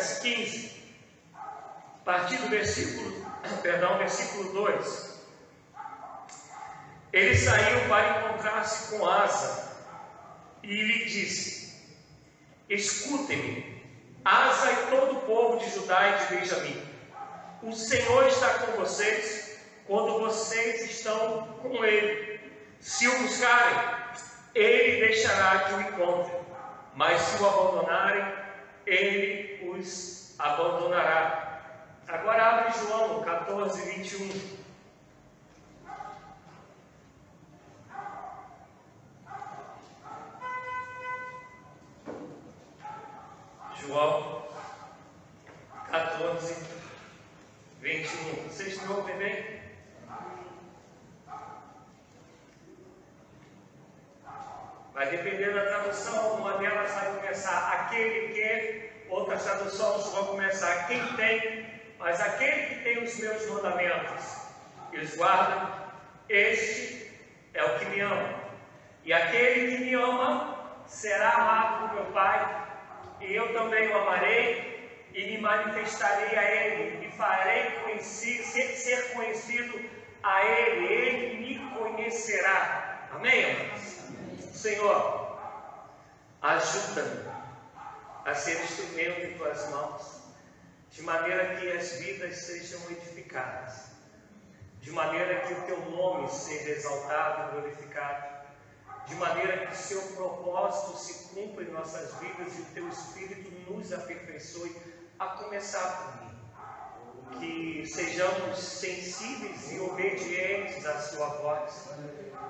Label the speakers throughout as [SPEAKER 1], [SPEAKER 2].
[SPEAKER 1] verso 15. A partir do versículo, perdão, versículo 2. Ele saiu para encontrar-se com Asa e lhe disse: Escutem-me, Asa e todo o povo de Judá e de Benjamim. O Senhor está com vocês quando vocês estão com Ele. Se o buscarem, Ele deixará que o encontrem. Mas se o abandonarem, Ele abandonará. Agora abre João 14, 21. João 14, 21. Vocês me ouvem bem? Vai depender da tradução, uma delas vai começar aquele que, outras traduções vão começar quem tem, mas aquele que tem os meus mandamentos e os guarda, este é o que me ama. E aquele que me ama será amado por meu Pai e eu também o amarei e me manifestarei a ele, e farei conhecido, ser, conhecido a ele, ele me conhecerá. Amém, amados? Senhor, ajuda-me a ser instrumento em tuas mãos, de maneira que as vidas sejam edificadas, de maneira que o teu nome seja exaltado e glorificado de maneira que o seu propósito se cumpra em nossas vidas e o teu Espírito nos aperfeiçoe, a começar por mim. Que sejamos sensíveis e obedientes à sua voz,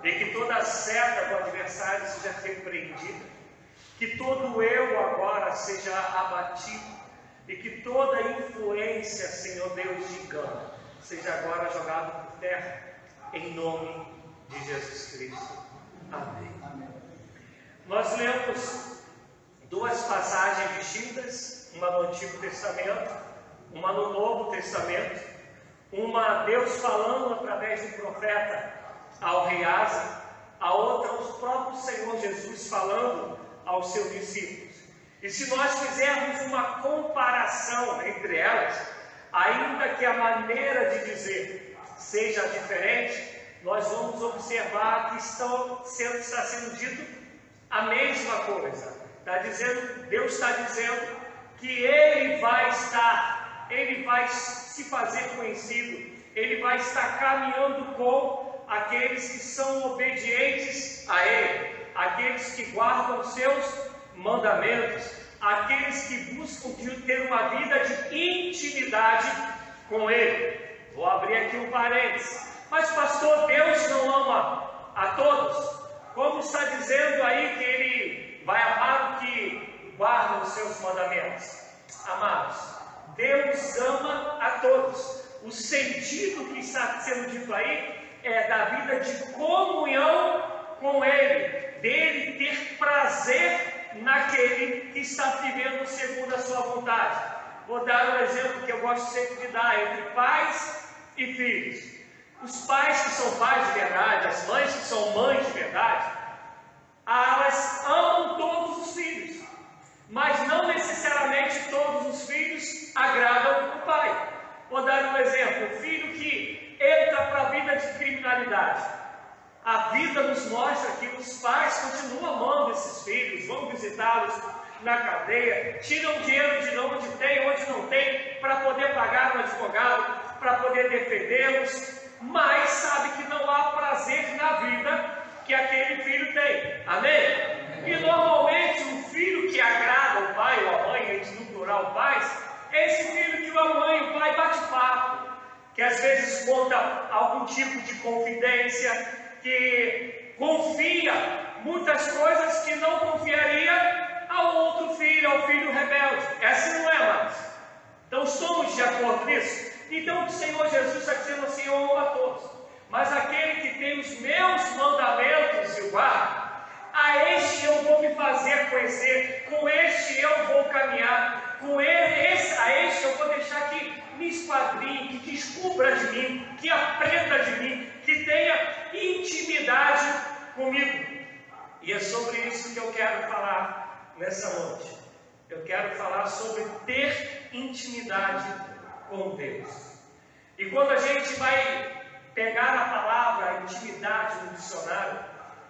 [SPEAKER 1] e que toda seta do adversário seja repreendida, que todo eu agora seja abatido, e que toda influência, Senhor Deus, de engano, seja agora jogado por terra, em nome de Jesus Cristo. Amém. Nós lemos duas passagens distintas, uma no Antigo Testamento, uma no Novo Testamento, uma Deus falando através do profeta ao rei Asa, a outra o próprio Senhor Jesus falando aos seus discípulos. E se nós fizermos uma comparação entre elas, ainda que a maneira de dizer seja diferente, nós vamos observar que estão sendo, está sendo dito a mesma coisa. Está dizendo, Deus está dizendo que Ele vai estar, Ele vai se fazer conhecido, Ele vai estar caminhando com aqueles que são obedientes a Ele, aqueles que guardam seus mandamentos, aqueles que buscam ter uma vida de intimidade com Ele. Vou abrir aqui um parênteses. Mas, pastor, Deus não ama a todos. Como está dizendo aí que Ele vai amar o que guarda os seus mandamentos? Amados, Deus ama a todos. O sentido que está sendo dito aí é da vida de comunhão com Ele, dele ter prazer naquele que está vivendo segundo a sua vontade. Vou dar um exemplo que eu gosto sempre de dar entre pais e filhos. Os pais que são pais de verdade, as mães que são mães de verdade, elas amam todos os filhos, mas não necessariamente todos os filhos agradam o pai. Vou dar um exemplo: o filho que entra para a vida de criminalidade. A vida nos mostra que os pais continuam amando esses filhos, vão visitá-los na cadeia, tiram dinheiro de onde tem, onde não tem, para poder pagar um advogado, para poder defendê-los, mas sabe que não há prazer na vida que aquele filho tem. Amém? E normalmente o filho que agrada o pai ou a mãe, a gente no plural pais, é esse filho que a mãe o pai bate papo, que às vezes conta algum tipo de confidência, que confia muitas coisas que não confiaria ao outro filho, ao filho rebelde. Assim não é mais. Então estamos de acordo nisso? Então o Senhor Jesus está dizendo assim: Eu amo a todos, mas aquele que tem os meus mandamentos e o guarda, a este eu vou me fazer conhecer, com este eu vou caminhar, com ele, esse, a este eu vou deixar que me esquadrinhe, que descubra de mim, que aprenda de mim, que tenha intimidade comigo. E é sobre isso que eu quero falar nessa noite. Eu quero falar sobre ter intimidade com Deus. E quando a gente vai pegar a palavra intimidade no dicionário,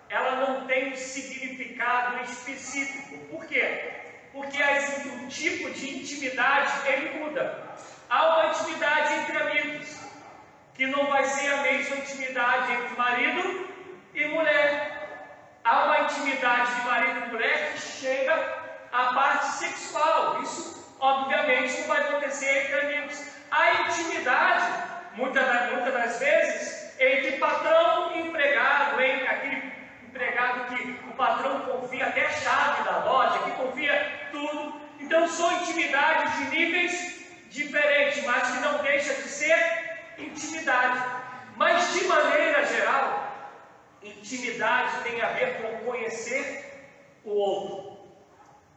[SPEAKER 1] ela não tem um significado específico. Por quê? Porque o tipo de intimidade ele muda. Há uma intimidade entre amigos, que não vai ser a mesma intimidade entre marido e mulher. Há uma intimidade de marido e mulher que chega à parte sexual. Isso, obviamente, não vai acontecer entre amigos. Há intimidade, muitas, muitas das vezes, entre patrão e empregado, entre aquele empregado que o patrão confia até a chave da loja, que confia tudo. Então, são intimidades de níveis diferentes, mas que não deixa de ser intimidade. Mas, de maneira geral, intimidade tem a ver com conhecer o outro.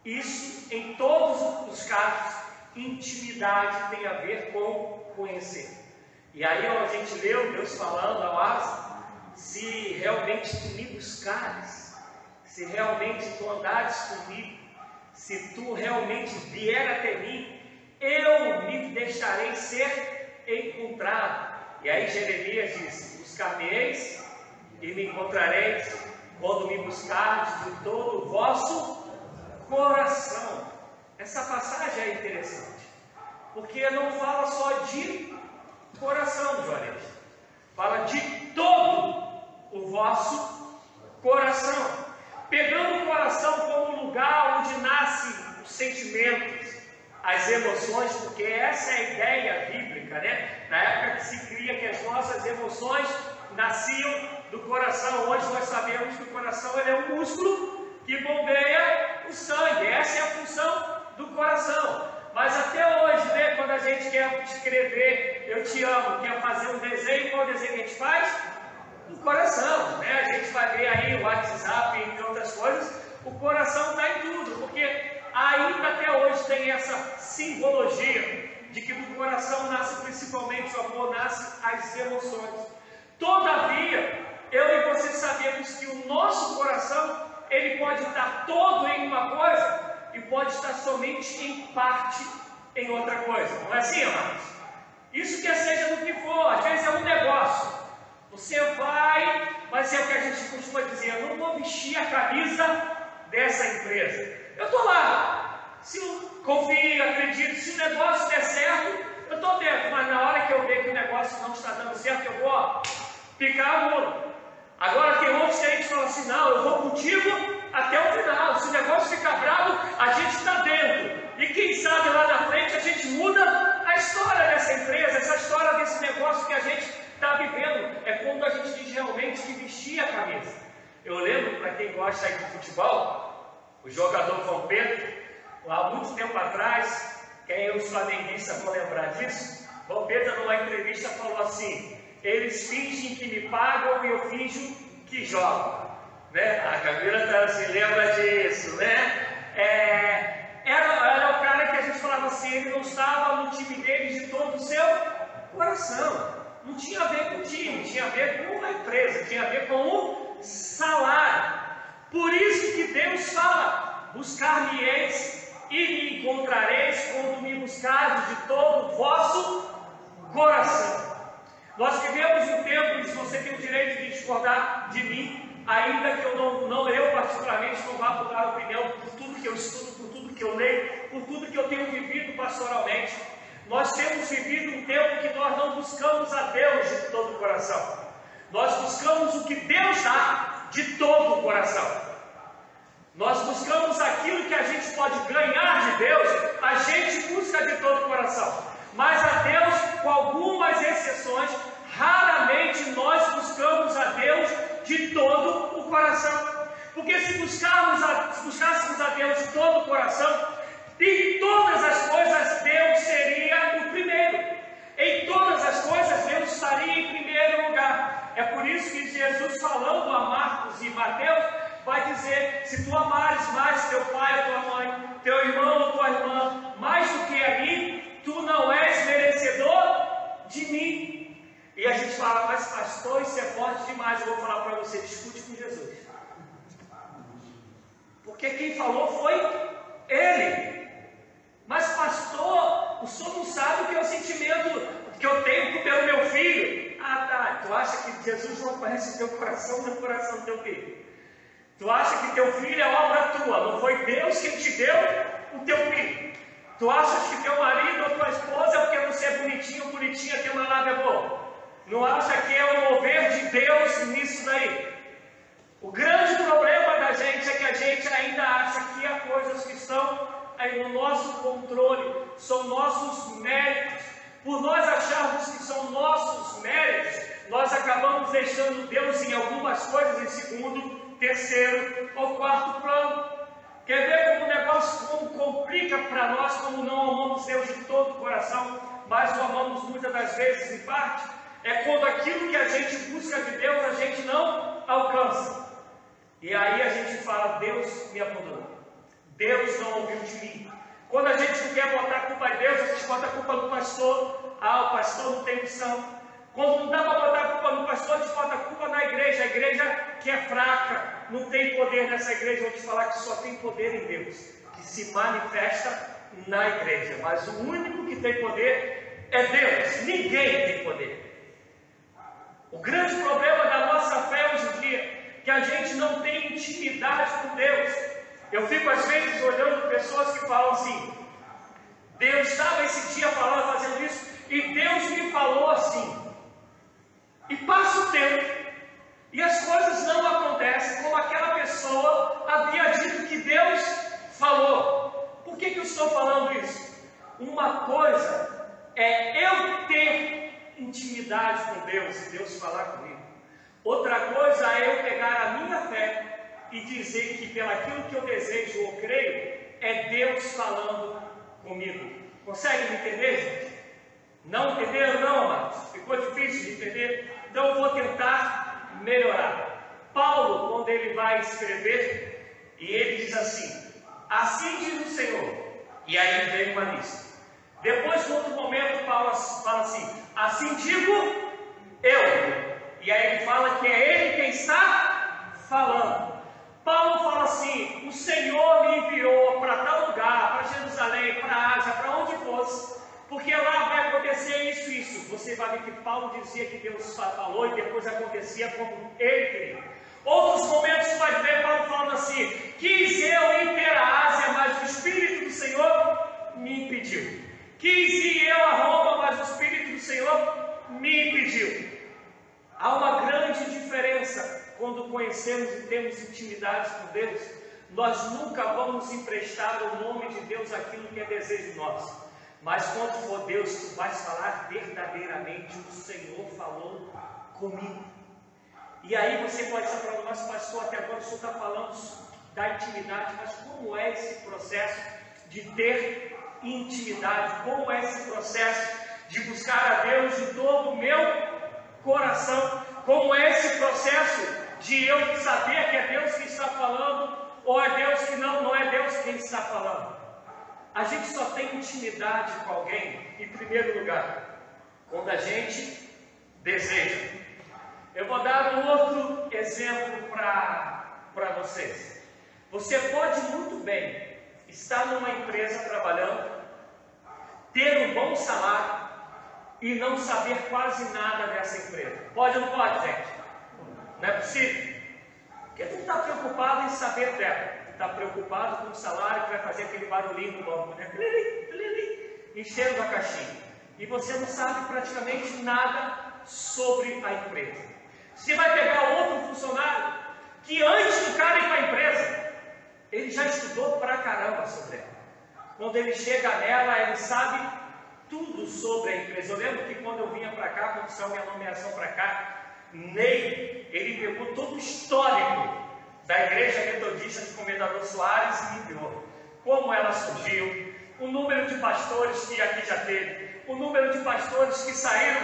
[SPEAKER 1] Isso, em todos os casos, intimidade tem a ver com conhecer. E aí a gente leu Deus falando ao Asa, se realmente tu me buscares, se realmente tu andares comigo, se tu realmente vier até mim, eu me deixarei ser encontrado. E aí Jeremias diz: Buscar-me-eis e me encontrareis quando me buscardes de todo o vosso coração. Essa passagem é interessante, porque não fala só de coração, Juarez, fala de todo o vosso coração, pegando o coração como lugar onde nascem os sentimentos, as emoções, porque essa é a ideia bíblica, né? Na época que se cria que as nossas emoções nasciam do coração. Hoje nós sabemos que o coração ele é um músculo que bombeia o sangue. Essa é a função do coração. Mas até hoje, né, quando a gente quer escrever eu te amo, quer fazer um desenho, qual desenho a gente faz? No coração. Né? A gente vai ver aí o WhatsApp, entre outras coisas, o coração está em tudo, porque ainda até hoje tem essa simbologia de que do coração nasce principalmente o amor, nasce as emoções. Todavia, eu e você sabemos que o nosso coração ele pode estar todo em uma coisa e pode estar somente em parte em outra coisa. Não é assim, amados? Isso quer seja no que for, às vezes é um negócio. Você vai, mas é o que a gente costuma dizer, eu não vou vestir a camisa dessa empresa. Eu estou lá, se eu confio, acredito, se o negócio der certo, eu estou dentro, mas na hora que eu ver que o negócio não está dando certo, eu vou ó, ficar mudo. Agora tem outros que a gente fala assim, não, eu vou contigo até o final. Se o negócio ficar bravo, a gente está dentro. E quem sabe lá na frente a gente muda a história dessa empresa, essa história desse negócio que a gente está vivendo. É quando a gente diz realmente que vestir a camisa. Eu lembro, para quem gosta de futebol, o jogador lá há muito tempo atrás, quem é os flamenguistas vão lembrar disso, Pedro numa entrevista falou assim, eles fingem que me pagam e eu finjo que jogo né? A Camila tá, se lembra disso, né? É, era, era o cara que a gente falava assim, ele não estava no time dele de todo o seu coração. Não tinha a ver com o time, tinha a ver com a empresa, tinha a ver com o salário. Por isso que Deus fala: buscar-me-eis e me encontrareis quando me buscardes de todo o vosso coração. Nós vivemos um tempo, e se você tem o direito de discordar de mim, ainda que eu não, não eu particularmente não vá mudar opinião por tudo que eu estudo, por tudo que eu leio, por tudo que eu tenho vivido pastoralmente, nós temos vivido um tempo que nós não buscamos a Deus de todo o coração. Nós buscamos o que Deus dá de todo o coração. Nós buscamos aquilo que a gente pode ganhar de Deus, a gente busca de todo o coração. Mas a Deus, com algumas exceções, raramente nós buscamos a Deus de todo o coração. Porque se, buscarmos a, se buscássemos a Deus de todo o coração, em todas as coisas Deus seria o primeiro. Em todas as coisas Deus estaria em primeiro lugar. É por isso que Jesus, falando a Marcos e Mateus, vai dizer: se tu amares mais teu pai ou tua mãe, teu irmão ou tua irmã, mais do que a mim, tu não és merecedor de mim. E a gente fala, mas pastor, isso é forte demais. Eu vou falar para você, discute com Jesus. Porque quem falou foi ele. Mas pastor, parece o que eu tenho pelo meu filho. Ah, tá. Tu acha que Jesus não conhece teu coração do coração do teu filho? Tu acha que teu filho é obra tua? Não foi Deus quem te deu o teu filho? Tu achas que teu marido ou tua esposa, porque você é bonitinho, bonitinha, tem uma lábia boa? Não acha que é o mover de Deus nisso daí? O grande problema da gente é que a gente ainda acha que há coisas que estão aí no nosso controle, são nossos méritos, por nós acharmos que são nossos méritos, nós acabamos deixando Deus em algumas coisas em segundo, terceiro ou quarto plano. Quer ver como o negócio como complica para nós, como não amamos Deus de todo o coração, mas o amamos muitas das vezes em parte? É quando aquilo que a gente busca de Deus a gente não alcança. E aí a gente fala, Deus me abandonou. Deus não ouviu de mim. Quando a gente quer botar a culpa em Deus, a gente bota a culpa no pastor. Ah, o pastor não tem missão. Quando não dá para botar a culpa no pastor, a gente bota a culpa na igreja. A igreja que é fraca, não tem poder nessa igreja. Vou te falar que só tem poder em Deus, que se manifesta na igreja. Mas o único que tem poder é Deus. Ninguém tem poder. O grande problema da nossa fé hoje em dia é que a gente não tem intimidade com Deus. Eu fico às vezes olhando pessoas que falam assim: Deus estava esse dia falando, fazendo isso, e Deus me falou assim. E passa o tempo, e as coisas não acontecem como aquela pessoa havia dito que Deus falou. Por que, que eu estou falando isso? Uma coisa é eu ter intimidade com Deus e Deus falar comigo. Outra coisa é eu pegar a minha fé e dizer que pelo aquilo que eu desejo ou creio, é Deus falando comigo. Consegue entender, gente? Não entenderam, não, amados? Ficou difícil de entender? Então eu vou tentar melhorar. Paulo, quando ele vai escrever, e ele diz assim: Assim diz o Senhor. E aí vem uma lista. Depois, no outro momento, Paulo fala assim: Assim digo eu. E aí ele fala que é ele quem está falando. Paulo fala assim: o Senhor me enviou para tal lugar, para Jerusalém, para a Ásia, para onde fosse, porque lá vai acontecer isso e isso. Você vai ver que Paulo dizia que Deus falou e depois acontecia como ele queria. Outros momentos você vai ver Paulo falando assim: quis eu ir para a Ásia, mas o Espírito do Senhor me impediu. Quis ir eu a Roma, mas o Espírito do Senhor me impediu. Há uma grande diferença quando conhecemos e temos intimidade com Deus, nós nunca vamos emprestar ao nome de Deus aquilo que é desejo nosso. Mas quando for Deus, tu vais falar verdadeiramente, o Senhor falou comigo. E aí você pode estar falando, mas pastor, até agora o senhor está falando da intimidade, mas como é esse processo de ter intimidade? Como é esse processo de buscar a Deus de todo o meu coração? Como é esse processo de eu saber que é Deus que está falando, ou é Deus que não, não é Deus quem está falando. A gente só tem intimidade com alguém, em primeiro lugar, quando a gente deseja. Eu vou dar um outro exemplo para vocês. Você pode muito bem estar numa empresa trabalhando, ter um bom salário e não saber quase nada dessa empresa. Pode ou não pode, gente? Não é possível. Porque tu está preocupado em saber dela. Tu está preocupado com o salário que vai fazer aquele barulhinho no banco, né? Enchendo a caixinha. E você não sabe praticamente nada sobre a empresa. Você vai pegar outro funcionário que antes do cara ir para a empresa, ele já estudou pra caramba sobre ela. Quando ele chega nela, ele sabe tudo sobre a empresa. Eu lembro que quando eu vinha para cá, quando saiu minha nomeação para cá, Ney, ele pegou todo o histórico da Igreja Metodista de Comendador Soares e enviou. Como ela surgiu, o número de pastores que aqui já teve, o número de pastores que saíram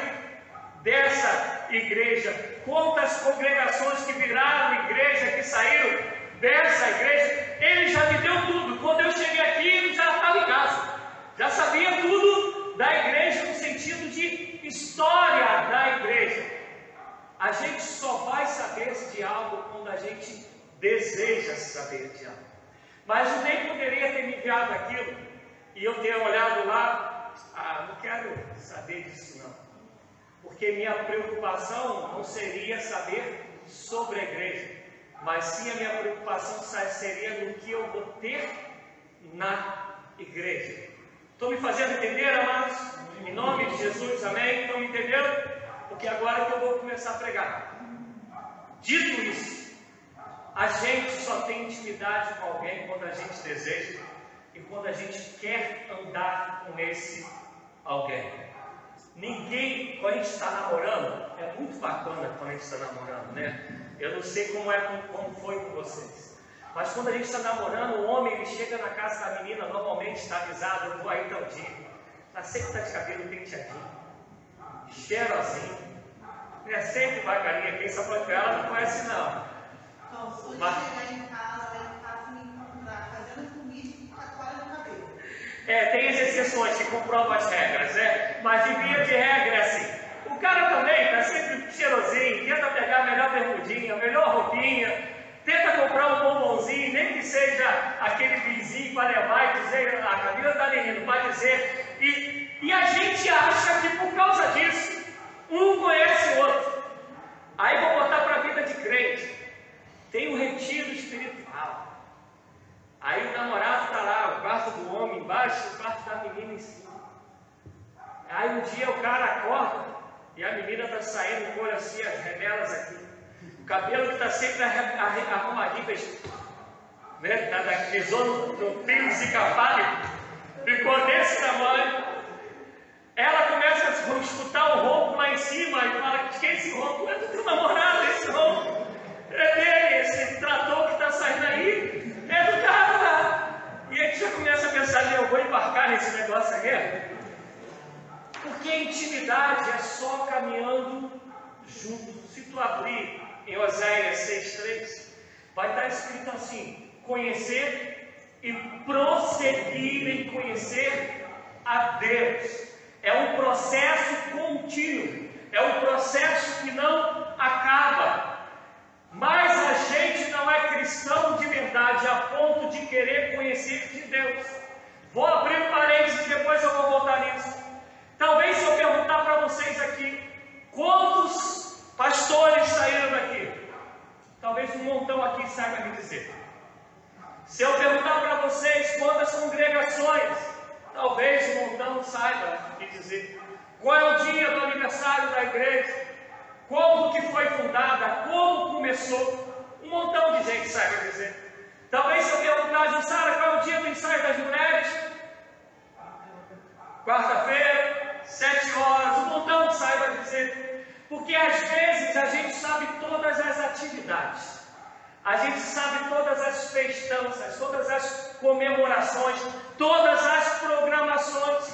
[SPEAKER 1] dessa igreja, quantas congregações que viraram igreja, que saíram dessa igreja, ele já me deu tudo. Quando eu cheguei aqui, ele já estava em casa, já sabia tudo da igreja no sentido de história da igreja. A gente só vai saber de algo quando a gente deseja saber de algo. Mas o Ney poderia ter me enviado aquilo e eu ter olhado lá, ah, não quero saber disso não. Porque minha preocupação não seria saber sobre a igreja, mas sim a minha preocupação seria no que eu vou ter na igreja. Estou me fazendo entender, amados? Em nome de Jesus, amém? Estão me entendendo? Porque agora que eu vou começar a pregar. Dito isso, a gente só tem intimidade com alguém quando a gente deseja e quando a gente quer andar com esse alguém. Ninguém, quando a gente está namorando, é muito bacana quando a gente está namorando, né? Eu não sei como, é, como foi com vocês. Mas quando a gente está namorando, o homem ele chega na casa da menina, normalmente está avisado, eu vou aí tal dia. Ela sempre está de cabelo penteadinho, cheirosinho. É sempre quem só foi com ela não conhece não.
[SPEAKER 2] Então, se Mas... chegar em casa, em casa, me encontrar fazendo comida e com a toalha no cabelo.
[SPEAKER 1] É, tem as exceções que comprovam as regras, né? Mas de via de regra é assim. O cara também está sempre cheirosinho, tenta pegar a melhor bermudinha, a melhor roupinha, tenta comprar um bombonzinho, nem que seja aquele vizinho para levar e dizer, a Camila está rindo, para dizer. E, e a gente acha que por causa disso, um conhece o outro. Aí vou botar para a vida de crente. Tem um retiro espiritual. Aí o namorado está lá, o quarto do homem embaixo, o quarto da menina em cima. Aí um dia o cara acorda e a menina está saindo com assim, as remelas aqui. O cabelo que está sempre arrumadinho, né? Tá pisou no, no fio desencapado, ficou desse tamanho. Ela começa a escutar o ronco lá em cima e fala: de quem é esse ronco? É do teu namorado, esse ronco. É dele, esse trator que está saindo aí, é do cara lá. E a gente já começa a pensar: eu vou embarcar nesse negócio aqui. Porque intimidade é só caminhando junto. Se tu abrir em Oséias 6,3, vai estar escrito assim: conhecer e prosseguir em conhecer a Deus. É um processo contínuo, é um processo que não acaba. Mas a gente não é cristão de verdade a ponto de querer conhecer de Deus. Vou abrir um parênteses e depois eu vou voltar nisso. Talvez se eu perguntar para vocês aqui, quantos pastores saíram daqui? Talvez um montão aqui saiba me dizer. Se eu perguntar para vocês quantas congregações, talvez um montão saiba me dizer. Qual é o dia do aniversário da igreja? Como que foi fundada? Como começou? Um montão de gente saiba dizer. Talvez se eu perguntar, Jussara, qual é o dia do ensaio das mulheres? Quarta-feira sete horas, um montão que saiba dizer. Porque às vezes a gente sabe todas as atividades, a gente sabe todas as festanças, todas as comemorações, todas as programações.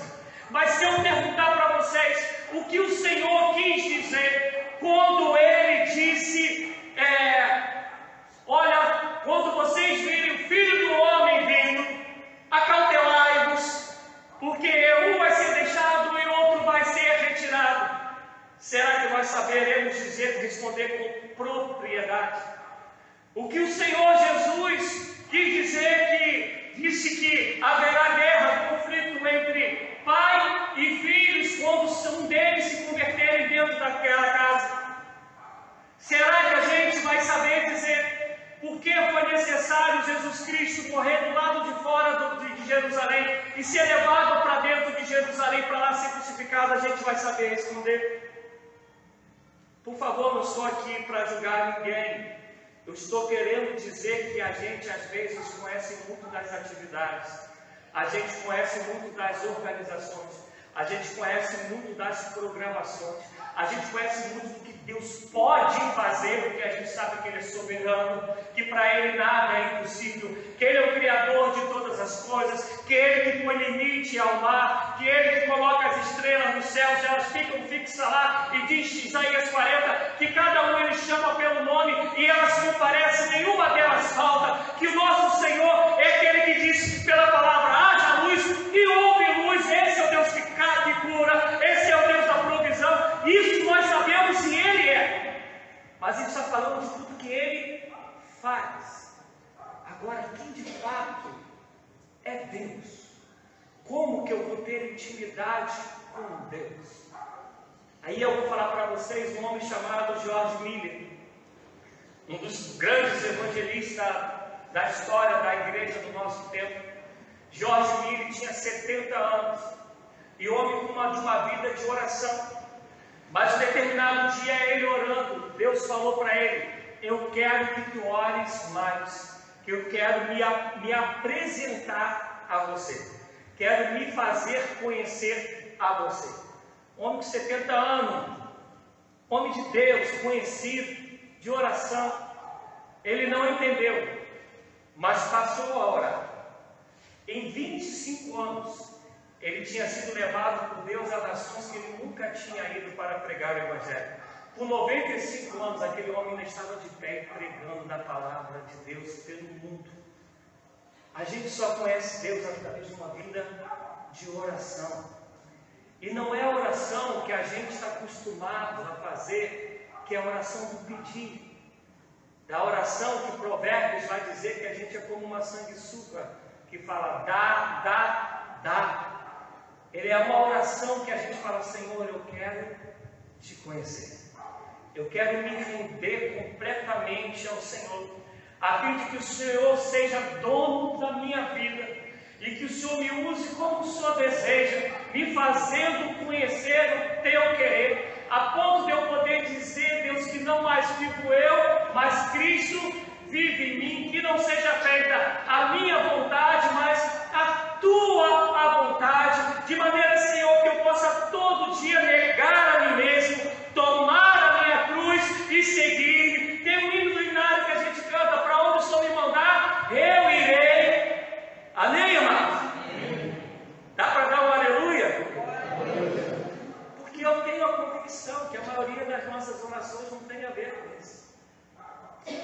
[SPEAKER 1] Mas se eu perguntar para vocês o que o Senhor quis dizer quando Ele disse: é, Olha, quando vocês virem o Filho do Homem vindo, acautelai-vos, porque um vai ser deixado e outro vai ser retirado. Será que nós saberemos dizer, responder com propriedade? O que o Senhor Jesus quis dizer que disse que haverá guerra, conflito entre pai e filhos quando um deles se converterem dentro daquela casa. Será que a gente vai saber dizer por que foi necessário Jesus Cristo correr do lado de fora de Jerusalém e ser levado para dentro de Jerusalém para lá ser crucificado? A gente vai saber responder. Por favor, não estou aqui para julgar ninguém. Eu estou querendo dizer que a gente às vezes conhece muito das atividades, a gente conhece muito das organizações, a gente conhece muito das programações, a gente conhece muito Deus pode fazer, porque a gente sabe que Ele é soberano, que para Ele nada é impossível, que Ele é o Criador de todas as coisas, que Ele que põe limite ao mar, que Ele que coloca as estrelas nos céus, elas ficam fixas lá, e diz Isaías 40, que cada um Ele chama pelo nome e elas comparecem, nenhuma delas falta, que o nosso Senhor é aquele que diz Mas Ele está falando de tudo que Ele faz. Agora, quem de fato é Deus? Como que eu vou ter intimidade com Deus? Aí eu vou falar para vocês um homem chamado George Miller, um dos grandes evangelistas da história da igreja do nosso tempo. George Miller tinha 70 anos e homem de uma vida de oração. Mas um determinado dia, ele orando, Deus falou para ele: Eu quero que tu ores mais, que eu quero me, me apresentar a você, quero me fazer conhecer a você homem de 70 anos, homem de Deus, conhecido, de oração. Ele não entendeu, mas passou a orar. Em 25 anos, ele tinha sido levado por Deus a nações que ele nunca tinha ido para pregar o Evangelho. Com 95 anos, aquele homem ainda estava de pé pregando da palavra de Deus pelo mundo. A gente só conhece Deus através de uma vida de oração. E não é a oração que a gente está acostumado a fazer, que é a oração do pedir. Da oração que Provérbios vai dizer que a gente é como uma sanguessuga, que fala dá, dá, dá. Ele é uma oração que a gente fala, Senhor, eu quero te conhecer. Eu quero me render completamente ao Senhor, a fim de que o Senhor seja dono da minha vida e que o Senhor me use como o Senhor deseja, me fazendo conhecer o teu querer, a ponto de eu poder dizer, Deus, que não mais vivo eu, mas Cristo vive em mim, que não seja feita a minha vontade, mas a tua a vontade, de maneira, Senhor, que eu possa todo dia negar a mim mesmo, tomar a minha cruz e seguir. Tem um hino do inário que a gente canta, para onde o Senhor me mandar, eu irei. Amém, amados? Dá para dar um aleluia? Porque eu tenho a convicção que a maioria das nossas orações não tem a ver com isso.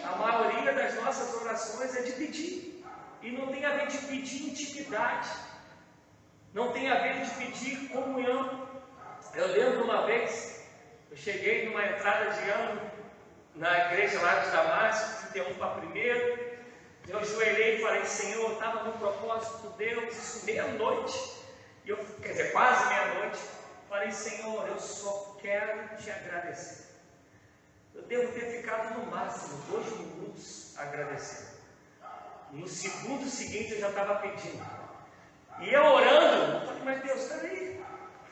[SPEAKER 1] A maioria das nossas orações é de pedir. E não tem a ver de pedir intimidade. Não tem a ver de pedir comunhão. Eu lembro uma vez, eu cheguei numa entrada de ano na igreja lá de Damasco, 31 para primeiro. Eu ajoelhei e falei, Senhor, eu estava no propósito de Deus, isso meia-noite, e eu, quer dizer, quase meia-noite, falei, Senhor, eu só quero te agradecer. Eu devo ter ficado no máximo dois minutos agradecendo. No segundo seguinte eu já estava pedindo. E eu orando, eu falei, mas Deus, peraí,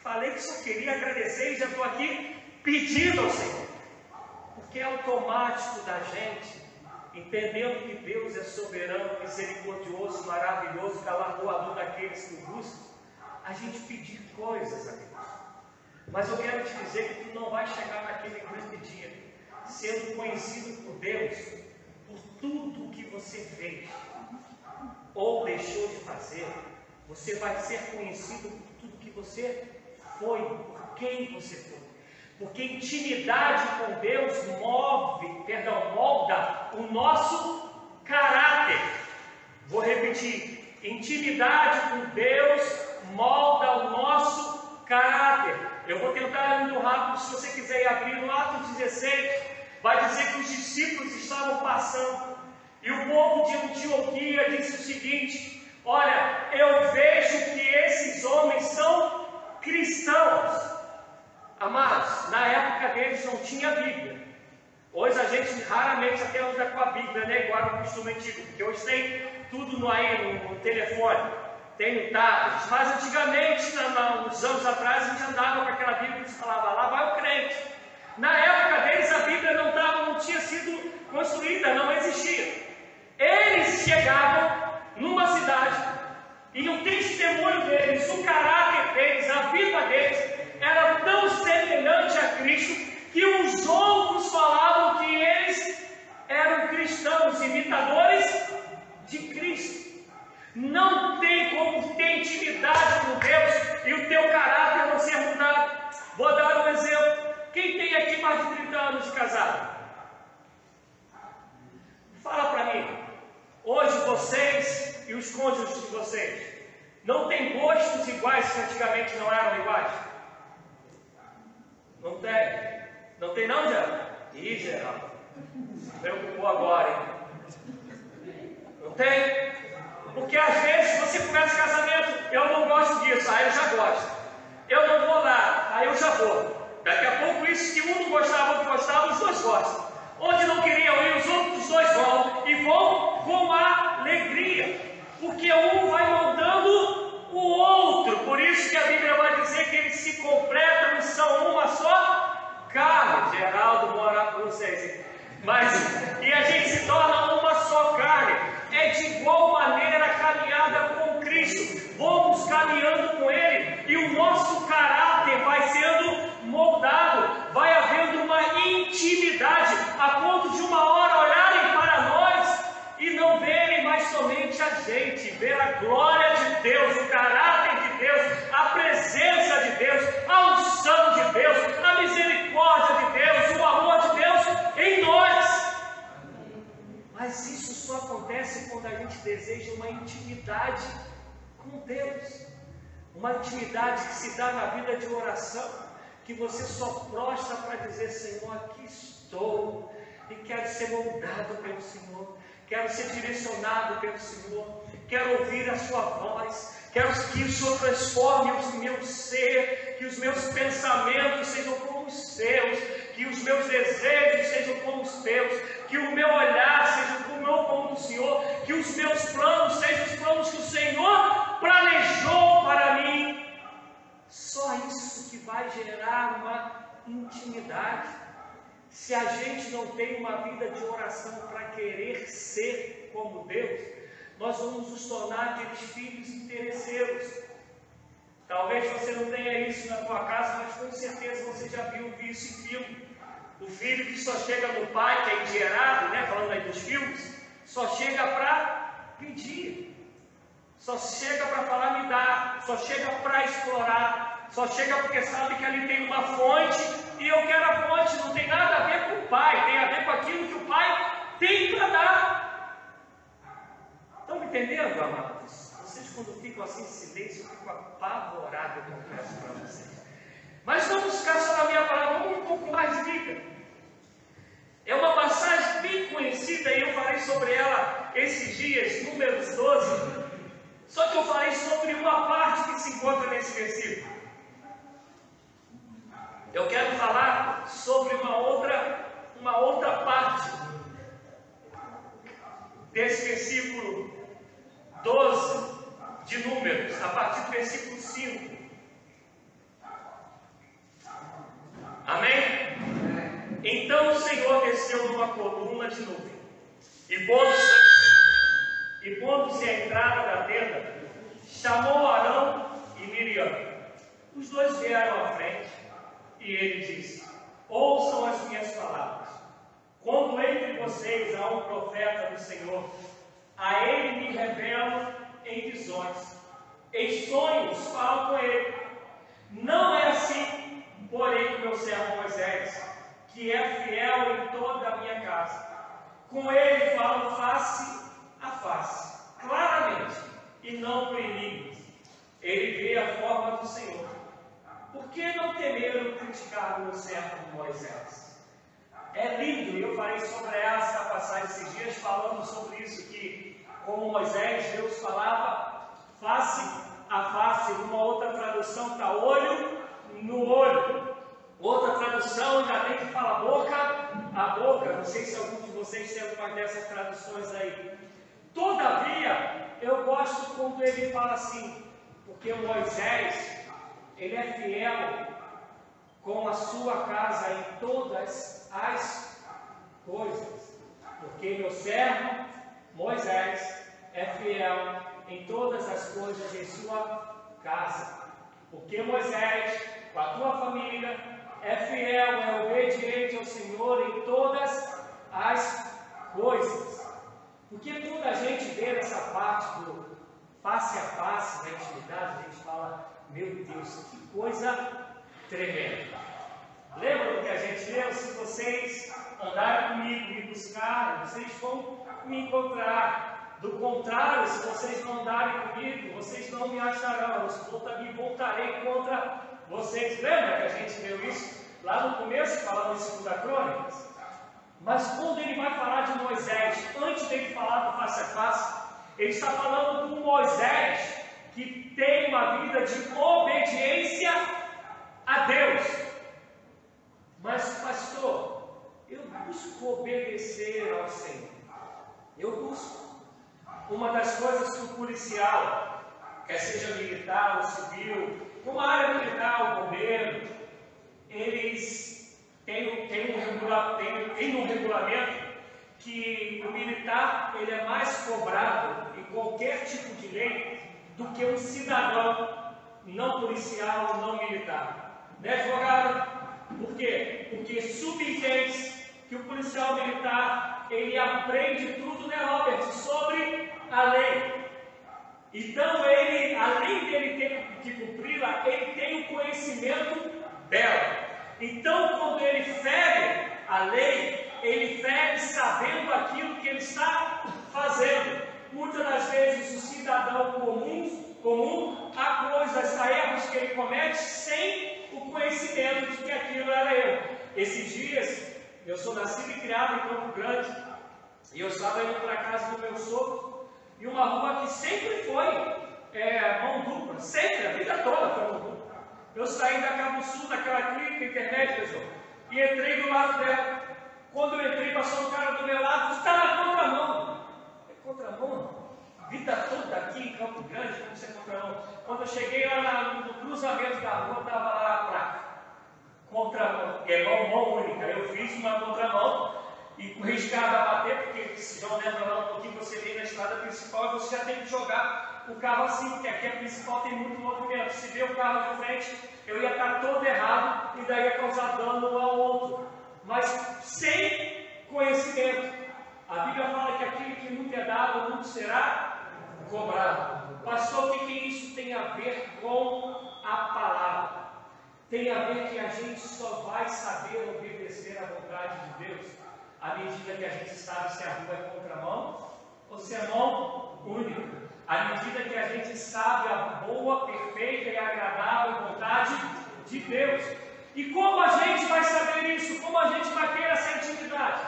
[SPEAKER 1] falei que só queria agradecer e já estou aqui pedindo ao Senhor. Porque é automático da gente entendendo que Deus é soberano, misericordioso, maravilhoso, galardoador daqueles que o buscam, a gente pedir coisas a Deus. Mas eu quero te dizer que tu não vai chegar naquele grande dia sendo conhecido por Deus por tudo que você fez ou deixou de fazer. Você vai ser conhecido por tudo que você foi, por quem você foi. Porque intimidade com Deus move, perdão, molda o nosso caráter. Vou repetir: intimidade com Deus molda o nosso caráter. Eu vou tentar muito rápido, se você quiser abrir no Atos 16, vai dizer que os discípulos estavam passando e o povo de Antioquia disse o seguinte: Olha, eu vejo que esses homens são cristãos. Amados, na época deles não tinha Bíblia. Hoje a gente raramente até usa com a Bíblia, né? Igual no costume antigo, porque hoje tem tudo no, aí, no, no telefone, tem no tablet. Mas antigamente, na, uns anos atrás, a gente andava com aquela Bíblia que falava, lá vai o crente. Na época deles a Bíblia não, tava, não tinha sido construída, não existia. Eles chegavam numa cidade e o testemunho deles, o caráter deles, a vida deles, era tão semelhante a Cristo que os outros falavam que eles eram cristãos, imitadores de Cristo. Não tem como ter intimidade com Deus e o teu caráter não ser mudado. Vou dar um exemplo. Quem tem aqui mais de 30 anos de casado? Fala para mim. Hoje vocês e os cônjuges de vocês não têm gostos iguais que antigamente não eram iguais? Não tem. Não tem não, Geraldo? Ih, Geraldo. Preocupou agora, hein? Não tem? Porque às vezes você começa casamento, eu não gosto disso, aí eu já gosto. Eu não vou lá, aí eu já vou. Daqui a pouco isso que um não gostava, outro gostava, os dois gostam. Onde não queriam ir, os outros dois vão. E vão com alegria. Porque um vai moldando o outro. Por isso que a Bíblia vai dizer que eles se completam e são uma só carne. Geraldo mora com vocês. Mas, e a gente se torna uma só carne. É de igual maneira caminhada com Cristo. Vamos caminhando com Ele. E o nosso caráter vai sendo moldado. Vai havendo uma intimidade. A ponto de uma hora olharem para nós e não verem mais somente a gente. Ver a glória de Deus, o caráter de Deus, a presença de Deus, a unção de Deus, a misericórdia de Deus, o amor de Deus em nós. Mas isso só acontece quando a gente deseja uma intimidade com Deus. Uma intimidade que se dá na vida de oração, que você só prostra para dizer: Senhor, aqui estou e quero ser moldado pelo Senhor, quero ser direcionado pelo Senhor, quero ouvir a Sua voz, quero que o Senhor transforme o meu ser, que os meus pensamentos sejam como os seus, que os meus desejos sejam como os teus, que o meu olhar seja como, como o Senhor, que os meus planos sejam os planos que o Senhor planejou para mim. Só isso que vai gerar uma intimidade. Se a gente não tem uma vida de oração para querer ser como Deus, nós vamos nos tornar aqueles filhos interesseiros Talvez você não tenha isso na tua casa, mas com certeza você já viu isso em filme. O filho que só chega no pai, que é engerado, né? Falando aí dos filmes, só chega para pedir, só chega para falar me dá, só chega para explorar, só chega porque sabe que ali tem uma fonte e eu quero a fonte, não tem nada a ver com o pai, tem a ver com aquilo que o pai tem para dar. Estão me entendendo, amados? quando ficam assim em silêncio, eu fico apavorado, confesso para vocês. Mas vamos ficar só na minha palavra, vamos um pouco mais rica. É uma passagem bem conhecida e eu falei sobre ela esses dias, números 12. Só que eu falei sobre uma parte que se encontra nesse versículo. Eu quero falar sobre uma outra, uma outra parte desse versículo 12 de Números, a partir do versículo 5. Amém? Então o Senhor desceu numa coluna de nuvem e pondo-se e pondo à entrada da tenda, chamou Arão e Miriam. Os dois vieram à frente e ele disse: Ouçam as minhas palavras. Quando entre vocês há um profeta do Senhor, a ele me revela em visões. Em sonhos falo com ele. Não é assim, porém, meu servo Moisés, que é fiel em toda a minha casa. Com ele falo face a face, claramente, e não por enigmas. Ele vê a forma do Senhor. Por que não temeram criticar o servo Moisés? É lindo, e eu falei sobre essa passagem esses dias, falando sobre isso, que como Moisés, Deus falava face a face, uma outra tradução está olho no olho. Outra tradução ainda tem que falar boca a boca. Não sei se algum de vocês tem alguma dessas traduções aí. Todavia, eu gosto quando ele fala assim, porque Moisés, ele é fiel com a sua casa em todas as coisas. Porque meu servo Moisés é fiel em todas as coisas em sua casa. Porque Moisés, com a tua família, é fiel, é obediente ao Senhor em todas as coisas. Porque quando a gente vê nessa parte do face a face da intimidade, a gente fala, meu Deus, que coisa tremenda. Lembra do que a gente leu? Se vocês andarem comigo, me buscarem, vocês vão me encontrar. Do contrário, se vocês não andarem comigo, vocês não me acharão. Eu voltarei contra vocês lembram que a gente viu isso lá no começo, falando em 2 Crônicas? Mas quando ele vai falar de Moisés, antes dele falar do face a face, ele está falando com Moisés, que tem uma vida de obediência a Deus. Mas, pastor, eu busco obedecer ao Senhor. Eu busco. Uma das coisas que o policial, quer seja militar ou civil, uma área militar, o bombeiro, eles têm, têm, um, regula, têm, têm um regulamento que o militar ele é mais cobrado em qualquer tipo de lei do que um cidadão não policial, não militar. Né, advogado? Por quê? Porque subentende que o policial militar ele aprende tudo, né, Robert, sobre a lei. Então ele, além dele ter que cumpri-la, ele tem o conhecimento dela. Então, quando ele fere a lei, ele fere sabendo aquilo que ele está fazendo. Muitas das vezes o cidadão comum, comum há coisas, há erros que ele comete sem o conhecimento de que aquilo era eu. Esses dias, eu sou nascido e criado em Campo Grande, e eu estava indo para casa do meu sogro, e uma rua que sempre foi é, mão dupla, sempre, a vida toda foi mão dupla. Eu saí da Cabo Sul, daquela clínica internet, pessoal, e entrei do lado dela. Quando eu entrei, passou um cara do meu lado, está na contramão. É contramão? Vida toda aqui em Campo Grande, como você contramão. Quando eu cheguei lá no cruzamento da rua, estava lá a placa. Contramão, é mão, mão única. Eu fiz uma contramão e com riscado a bater, porque se não lembra lá um pouquinho, você vem na estrada principal e você já tem que jogar o carro assim, porque aqui a principal tem muito movimento. Se vê o carro de frente, eu ia estar todo errado e daí ia causar dano ao outro. Mas sem conhecimento. A Bíblia fala que aquilo que muito é dado, muito será cobrado. Pastor, o que, que isso tem a ver com a palavra? Tem a ver que a gente só vai saber obedecer à vontade de Deus à medida que a gente sabe se a rua é contramão ou se é mão única. À medida que a gente sabe a boa, perfeita e agradável vontade de Deus. E como a gente vai saber isso? Como a gente vai ter essa intimidade?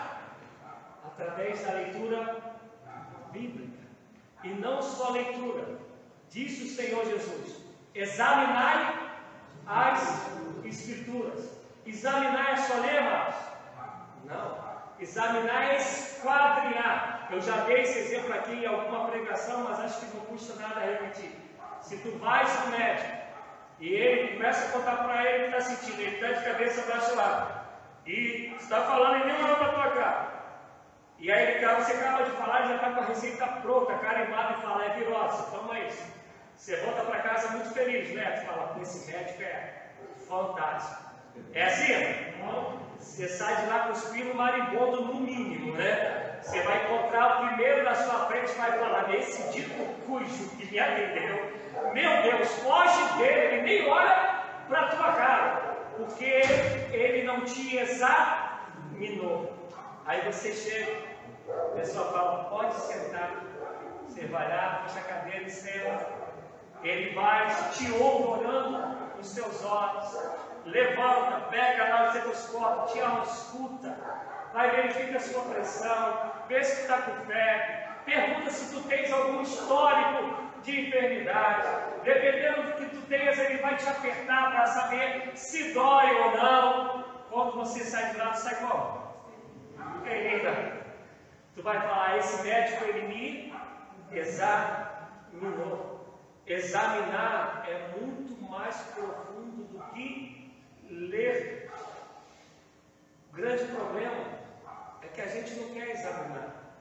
[SPEAKER 1] Através da leitura bíblica. E não só leitura. Disse o Senhor Jesus: examinai as Escrituras. Examinai a sua amados? Não examinar e esquadrinhar. Eu já dei esse exemplo aqui em alguma pregação, mas acho que não custa nada repetir. Se tu vais ao médico e ele começa a contar para ele o que está sentindo, ele está de cabeça para lado e está falando em nenhuma para tua cara. E aí ele, você acaba de falar e já está com a receita pronta, carimbada e fala, é virose, toma isso. Você volta para casa muito feliz, né? Tu fala, esse médico é fantástico. É assim? Não? Você sai de lá cuspindo maribondo no mínimo, né? Você vai encontrar o primeiro na sua frente e vai falar, esse dito cujo que me atendeu, meu Deus, foge dele, ele nem olha para tua cara, porque ele não te examinou. Aí você chega, a pessoa fala, pode sentar. Você vai lá, puxa a cadeira e senta. Ele vai te olhando nos seus olhos levanta, pega lá o cetoscópio, te ausculta, vai verifica a sua pressão, vê se está com febre, pergunta se tu tens algum histórico de enfermidade. Dependendo do que tu tenhas, ele vai te apertar para saber se dói ou não. Quando você sai de lá, tu sai como? Querida, tu vai falar, esse médico ele me examinou. Examinar é muito mais profundo ler. O grande problema é que a gente não quer examinar,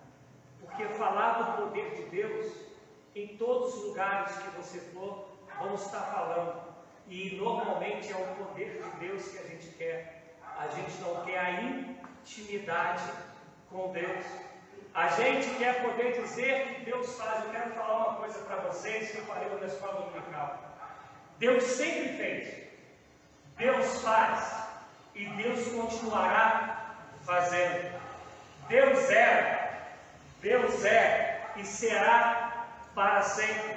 [SPEAKER 1] porque falar do poder de Deus, em todos os lugares que você for, vamos estar falando, e normalmente é o poder de Deus que a gente quer, a gente não quer a intimidade com Deus. A gente quer poder dizer que Deus faz. Eu quero falar uma coisa para vocês que eu falei na escola dominical. Deus sempre fez Deus faz e Deus continuará fazendo. Deus é, Deus é e será para sempre.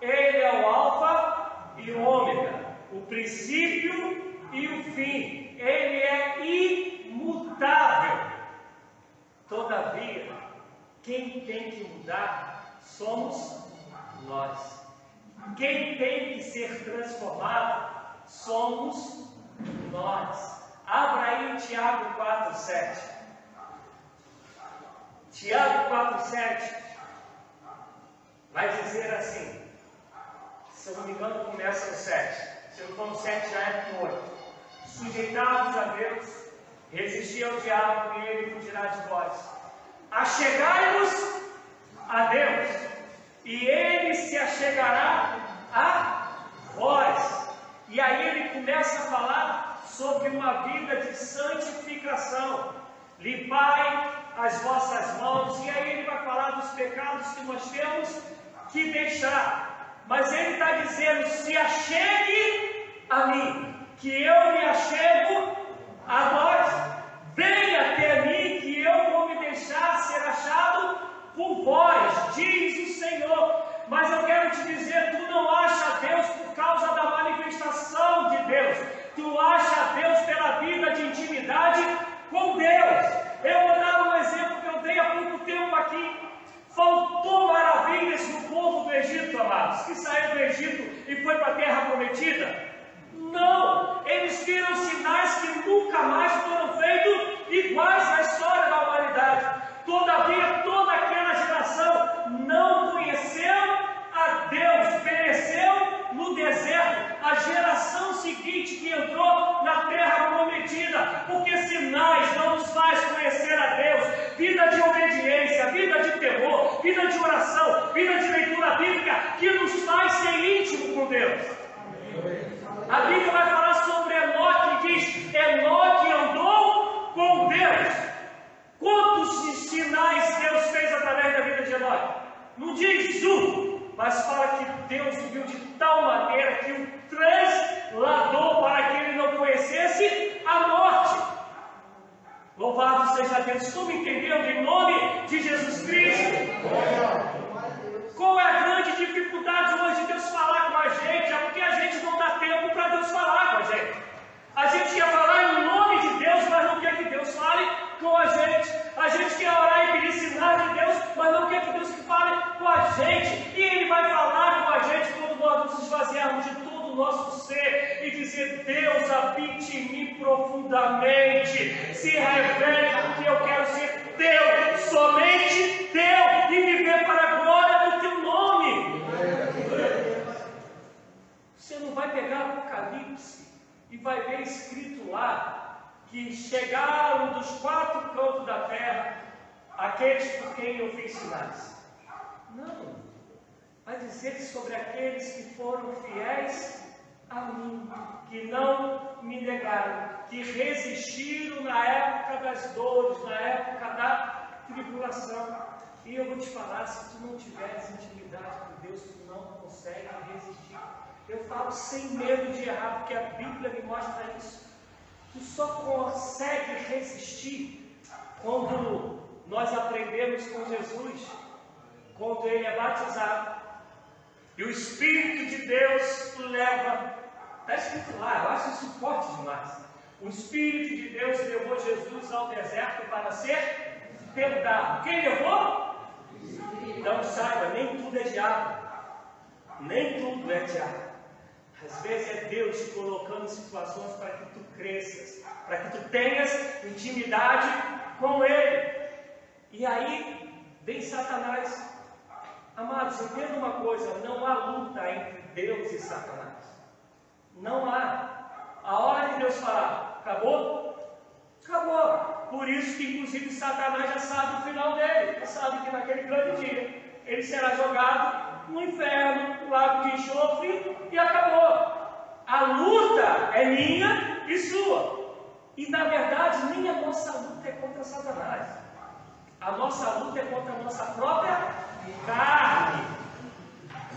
[SPEAKER 1] Ele é o Alfa e o Ômega, o princípio e o fim. Ele é imutável. Todavia, quem tem que mudar somos nós. Quem tem que ser transformado somos nós. Abra aí Tiago 4, 7. Tiago 4,7 vai dizer assim, se eu não me engano começa no 7, se não for no 7 já é no 8. Sujeitados a Deus, resistir ao diabo e ele fugirá de vós. Achegai-vos a Deus, e ele se achegará a vós. E aí ele começa a falar sobre uma vida de santificação. Limpai as vossas mãos, e aí ele vai falar dos pecados que nós temos que deixar. Mas ele está dizendo: se achegue a mim, que eu me achego a vós. Venha até mim, que eu vou me deixar ser achado por vós, diz o Senhor. Mas eu quero te dizer: tu não acha Deus por causa da manifestação de Deus, tu acha Deus pela vida de intimidade com Deus. Eu vou dar um exemplo que eu dei há pouco tempo aqui. Faltou maravilhas no povo do Egito, amados, que saiu do Egito e foi para a terra prometida. Não, eles viram sinais que nunca mais foram feitos iguais na história da humanidade. Todavia, toda aquela geração não conheceu a Deus, pereceu no deserto. A geração seguinte que entrou na terra prometida, porque sinais não nos faz conhecer a Deus. Vida de obediência, vida de temor, vida de oração, vida de leitura bíblica, que nos faz ser íntimo com Deus. A Bíblia vai falar sobre Enoque e diz: Enoque andou com Deus. Quantos sinais Deus fez através da vida de Enoque? Não diz um, mas fala que Deus viu de tal maneira que o transladou para que ele não conhecesse a morte. Louvado seja Deus. Estou me entendendo em nome de Jesus Cristo. Qual é a grande dificuldade hoje de Deus falar com a gente? É porque a gente não dá tempo para Deus falar com a gente. A gente quer falar em nome de Deus, mas não quer que Deus fale com a gente. A gente quer orar e pedir sinais de Deus, mas não quer que Deus fale com a gente. E Ele vai falar com a gente quando nós nos esvaziarmos de todo o nosso ser e dizer: Deus habite em mim profundamente, se revele, porque eu quero ser teu, somente teu, e viver para a glória do teu nome. Você não vai pegar Apocalipse e vai ver escrito lá que chegaram dos quatro cantos da terra aqueles por quem eu fiz sinais. Não. Vai dizer sobre aqueles que foram fiéis a mim, que não me negaram, que resistiram na época das dores, na época da tribulação. E eu vou te falar, se tu não tiveres intimidade com Deus, tu não consegue resistir. Eu falo sem medo de errar, porque a Bíblia me mostra isso. Tu só consegue resistir quando nós aprendemos com Jesus, quando Ele é batizado. E o Espírito de Deus leva. Está escrito lá, eu acho isso forte demais. O Espírito de Deus levou Jesus ao deserto para ser tentado. Quem levou? Então saiba, nem tudo é diabo. Nem tudo é diabo. Às vezes é Deus te colocando em situações para que tu cresças, para que tu tenhas intimidade com Ele. E aí vem Satanás. Amados, entenda uma coisa: não há luta entre Deus e Satanás. Não há. A hora que Deus falar, acabou? Acabou. Por isso que inclusive Satanás já sabe o final dele. Já sabe que naquele grande dia ele será jogado no inferno, no lago de enxofre e acabou. A luta é minha e sua. E na verdade, nem a nossa luta é contra Satanás. A nossa luta é contra a nossa própria carne.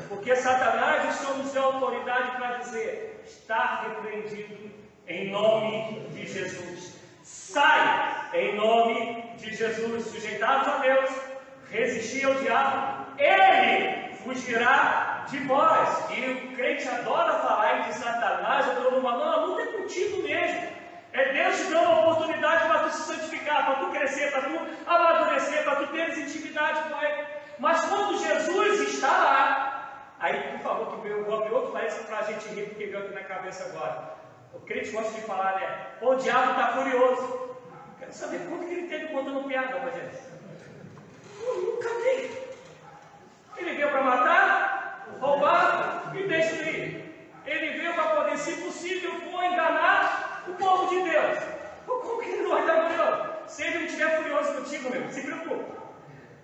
[SPEAKER 1] Porque Satanás nos deu autoridade para dizer: está repreendido em nome de Jesus. Sai em nome de Jesus, sujeitados a Deus, resistir ao diabo, ele fugirá de vós. E o crente adora falar de Satanás, estou numa não, luta é contigo mesmo. É Deus te dando a oportunidade para tu se santificar, para tu crescer, para tu amadurecer, para tu teres intimidade com Ele. Mas quando Jesus está lá, aí por favor que veio o Bob outro parece para a gente rir, porque veio aqui na cabeça agora. O crente gosta de falar, né? O diabo está furioso. Quero saber quanto que ele teve contando piada para gente. Vi. Ele veio para matar, roubar e destruir. Ele veio para poder, se possível, for enganar o povo de Deus. Como que ele não vai estar furioso? Se ele não estiver furioso contigo, meu, se preocupe.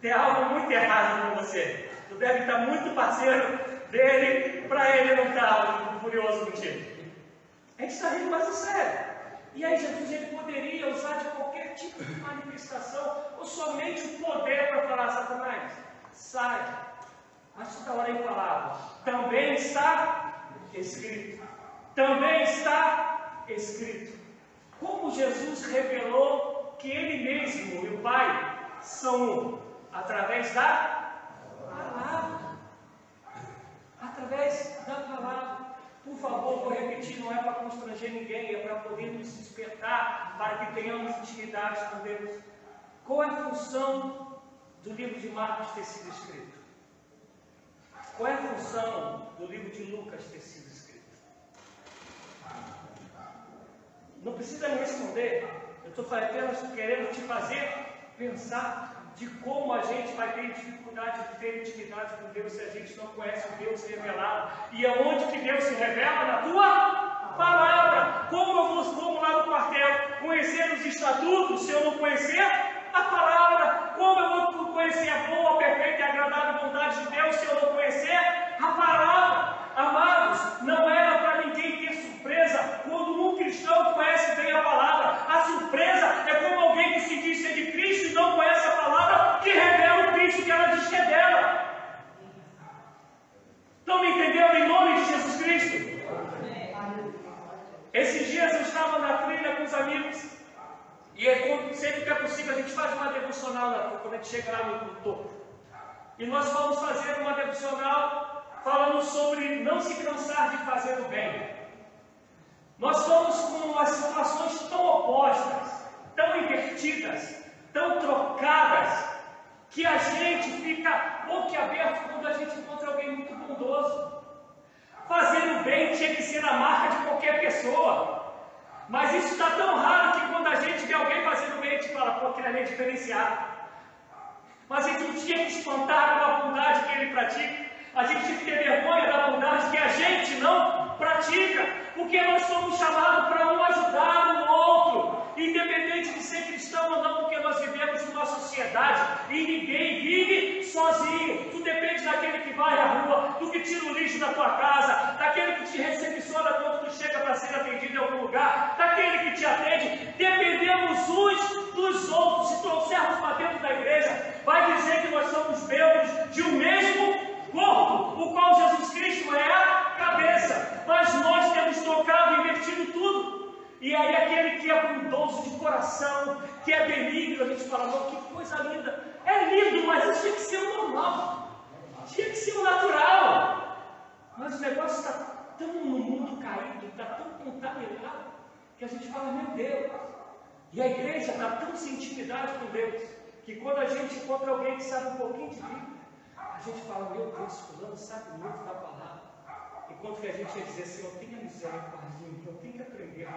[SPEAKER 1] Tem algo muito errado com você. Tu deve estar muito parceiro dele para ele não estar furioso contigo. A gente está rindo mais a sério. E aí Jesus ele poderia usar de qualquer tipo de manifestação ou somente o poder para falar Satanás. Sai. Mas toda hora em palavras. Também está escrito. Também está escrito. Como Jesus revelou que Ele mesmo e o Pai são um? Através da palavra. Através da palavra. Por favor, vou repetir, não é para constranger ninguém, é para poder nos despertar, para que tenhamos intimidade com Deus. Qual é a função do livro de Marcos ter sido escrito? Qual é a função do livro de Lucas ter sido escrito? Não precisa me responder, eu estou apenas querendo te fazer pensar de como a gente vai ter dificuldade de ter intimidade com Deus se a gente não conhece o Deus revelado. E aonde que Deus se revela? Na tua palavra. Como eu vou, lá no quartel, conhecer os estatutos se eu não conhecer a palavra? Como eu vou conhecer a boa, perfeita e agradável vontade de Deus se eu não conhecer a palavra? Amados, não era para ninguém ter surpresa quando um cristão conhece Estão me entendendo em nome de Jesus Cristo? Esses dias eu estava na trilha com os amigos e é sempre que é possível a gente faz uma devocional quando a gente chega lá no topo. E nós vamos fazer uma devocional falando sobre não se cansar de fazer o bem. Nós estamos com as situações tão opostas, tão invertidas, tão trocadas, que a gente fica boquiaberto quando a gente encontra alguém bondoso. Fazer o bem tinha que ser a marca de qualquer pessoa. Mas isso está tão raro que quando a gente vê alguém fazendo bem, a gente fala, pô, aquele ali é diferenciado. Mas a gente tinha que espantar com a bondade que ele pratica. A gente tem que ter vergonha da bondade que a gente não pratica, porque nós somos chamados para um ajudar o outro, independente de ser cristão ou não, porque nós vivemos numa sociedade e ninguém vive sozinho. Tu depende daquele que vai que tira o lixo da tua casa, daquele que te recepciona quando tu chega para ser atendido em algum lugar, daquele que te atende. Dependemos uns dos outros. Se trouxermos para dentro da igreja, vai dizer que nós somos membros de um mesmo corpo, o qual Jesus Cristo é a cabeça. Mas nós temos tocado e invertido tudo. E aí aquele que é bondoso de coração, que é benigno, a gente fala, que coisa linda. É lindo, mas isso tinha que ser normal. Tinha que ser o natural. Mas o negócio está tão no mundo caído, está tão contaminado, que a gente fala, meu Deus. E a igreja está tão sem intimidade com Deus, que quando a gente encontra alguém que sabe um pouquinho de Bíblia, a gente fala, meu Deus, fulano sabe muito da palavra. Enquanto que a gente ia dizer, Senhor, tenha misericórdia de mim, eu tenho que aprender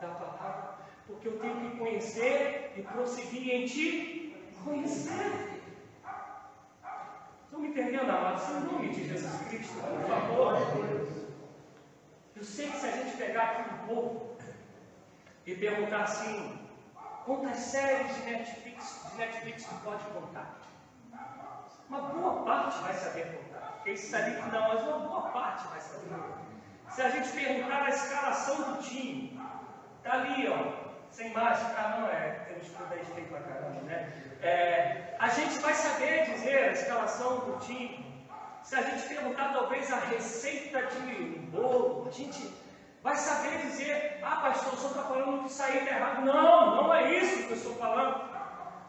[SPEAKER 1] da palavra, porque eu tenho que conhecer e prosseguir em ti, conhecer. Estão me entendendo, amados? Em nome de Jesus Cristo, por favor. Eu sei que se a gente pegar aqui um povo e perguntar assim, quantas séries de Netflix, de Netflix tu pode contar? Uma boa parte vai saber contar. Esse ali que não, mas uma boa parte vai saber. Se a gente perguntar a escalação do time, tá ali, ó, sem mágica, ah, não é, temos que mudar feio pra caramba, né? É, a gente vai saber dizer a escalação do time. Se a gente perguntar talvez a receita de bolo, a gente vai saber dizer, ah pastor, o senhor está falando que isso aí está errado. Não, não é isso que eu estou falando.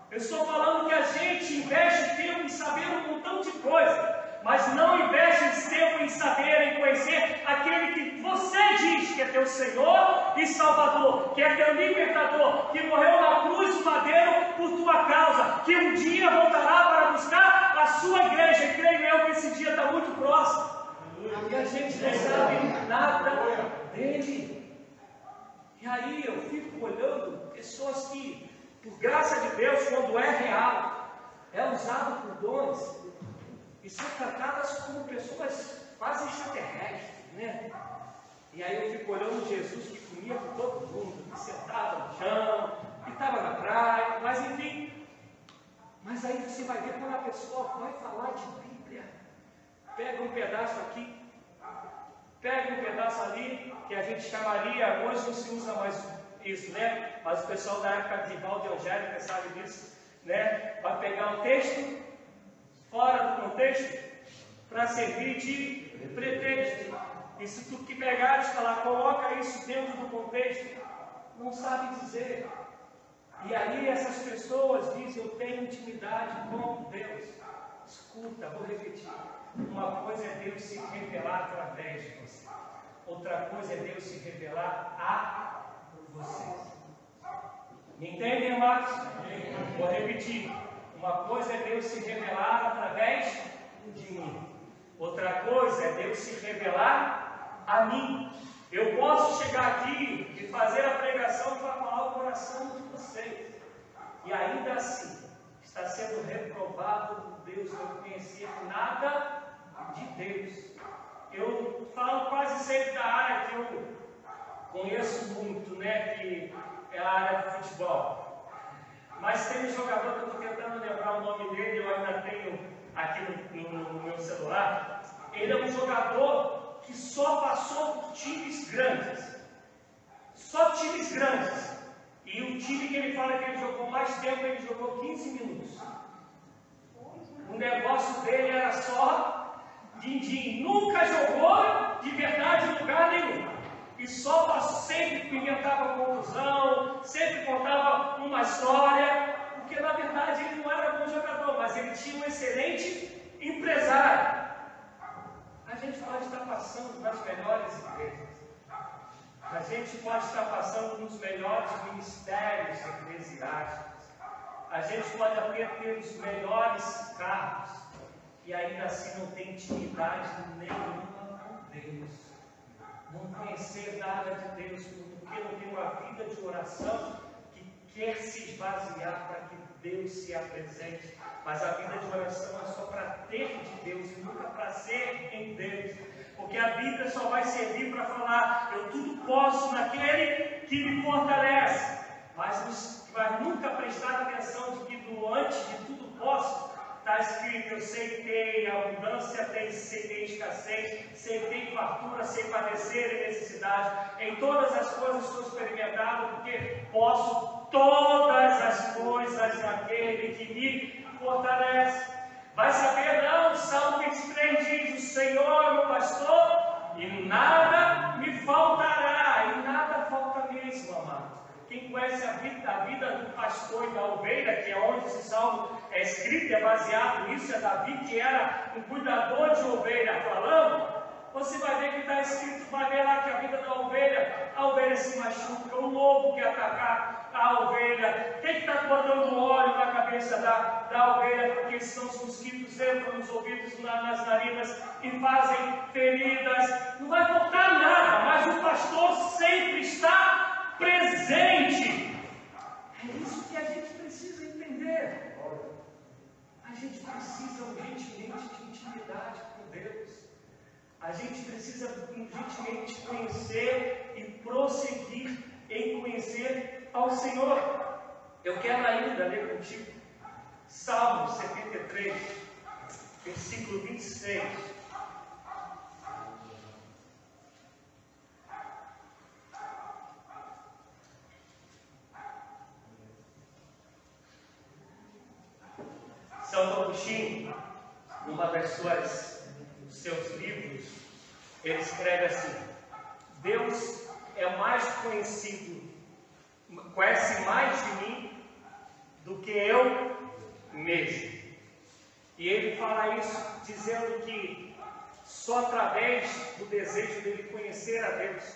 [SPEAKER 1] Eu estou falando que a gente investe tempo em saber um montão de coisa, mas não investe tempo em saber, em conhecer aquele que você diz que é teu Senhor e Salvador, que é teu libertador, que morreu na cruz do madeiro por tua causa, que um dia voltará para buscar a sua igreja. E creio eu que esse dia está muito próximo. E a gente não sabe nada dele. E aí eu fico olhando pessoas que por graça de Deus, quando é real, é usado por dons e são tratadas como pessoas quase extraterrestres, né? E aí eu fico olhando Jesus que comia com todo mundo, que sentava no chão, que estava na praia, mas enfim. Mas aí você vai ver quando a pessoa vai falar de Bíblia, pega um pedaço aqui, pega um pedaço ali, que a gente chamaria, hoje não se usa mais isso, né? Mas o pessoal da época de Valde Angélica sabe disso, né? Vai pegar um texto fora do contexto para servir de pretexto. E se tu que pegares falar, coloca isso dentro do contexto, não sabe dizer. E aí essas pessoas dizem, eu tenho intimidade com Deus. Escuta, vou repetir. Uma coisa é Deus se revelar através de você. Outra coisa é Deus se revelar a vocês. Me entendem, amados? Vou repetir. Uma coisa é Deus se revelar através de mim. Outra coisa é Deus se revelar a mim. Eu posso chegar aqui e fazer a pregação para falar o coração de vocês. E ainda assim, está sendo reprovado por Deus não conhecer nada de Deus. Eu falo quase sempre da área que eu conheço muito, né? Que é a área de futebol. Mas tem um jogador que eu estou tentando lembrar o nome dele, eu ainda tenho aqui no, no, no meu celular. Ele é um jogador que só passou por times grandes. Só times grandes. E o time que ele fala que ele jogou mais tempo, ele jogou 15 minutos. O negócio dele era só din-din. Nunca jogou de verdade em lugar nenhum e só sempre inventava confusão, sempre contava uma história, porque na verdade ele não era bom jogador, mas ele tinha um excelente empresário. A gente pode estar passando nas melhores igrejas, a gente pode estar passando nos melhores ministérios eclesiásticos, a gente pode até ter os melhores carros, e ainda assim não tem intimidade nenhuma com Deus não conhecer nada de Deus, porque não tem uma vida de oração que quer se esvaziar para que Deus se apresente. Mas a vida de oração é só para ter de Deus e nunca para ser em Deus. Porque a Bíblia só vai servir para falar, eu tudo posso naquele que me fortalece. Mas, mas nunca prestar atenção de que antes de tudo posso, Está escrito, eu sei que tem abundância, tem, escassez, sei que tem fartura, sei padecer e necessidade. Em todas as coisas estou experimentado, porque posso todas as coisas naquele que me fortalece. Vai saber, não, o Salmo 23 diz, o Senhor é meu pastor, e nada me faltará, e nada falta mesmo, amado. Quem conhece a vida, a vida do pastor e da ovelha, que é onde esse salmo é escrito, é baseado nisso, é Davi que era um cuidador de ovelha. Falando, você vai ver que está escrito, vai ver lá que a vida da ovelha, a ovelha se machuca, o lobo quer atacar a ovelha, tem que estar tá botando óleo na cabeça da, da ovelha, porque senão os mosquitos entram nos ouvidos, nas narinas e fazem feridas. Não vai faltar nada, mas o pastor sempre está presente. É isso que a gente precisa entender. A gente precisa urgentemente de intimidade com Deus. A gente precisa urgentemente conhecer e prosseguir em conhecer ao Senhor. Eu quero ainda ler contigo Salmo 73, versículo 26. Agostinho, numa das suas, seus livros, ele escreve assim: Deus é mais conhecido, conhece mais de mim do que eu mesmo. E ele fala isso dizendo que só através do desejo dele conhecer a Deus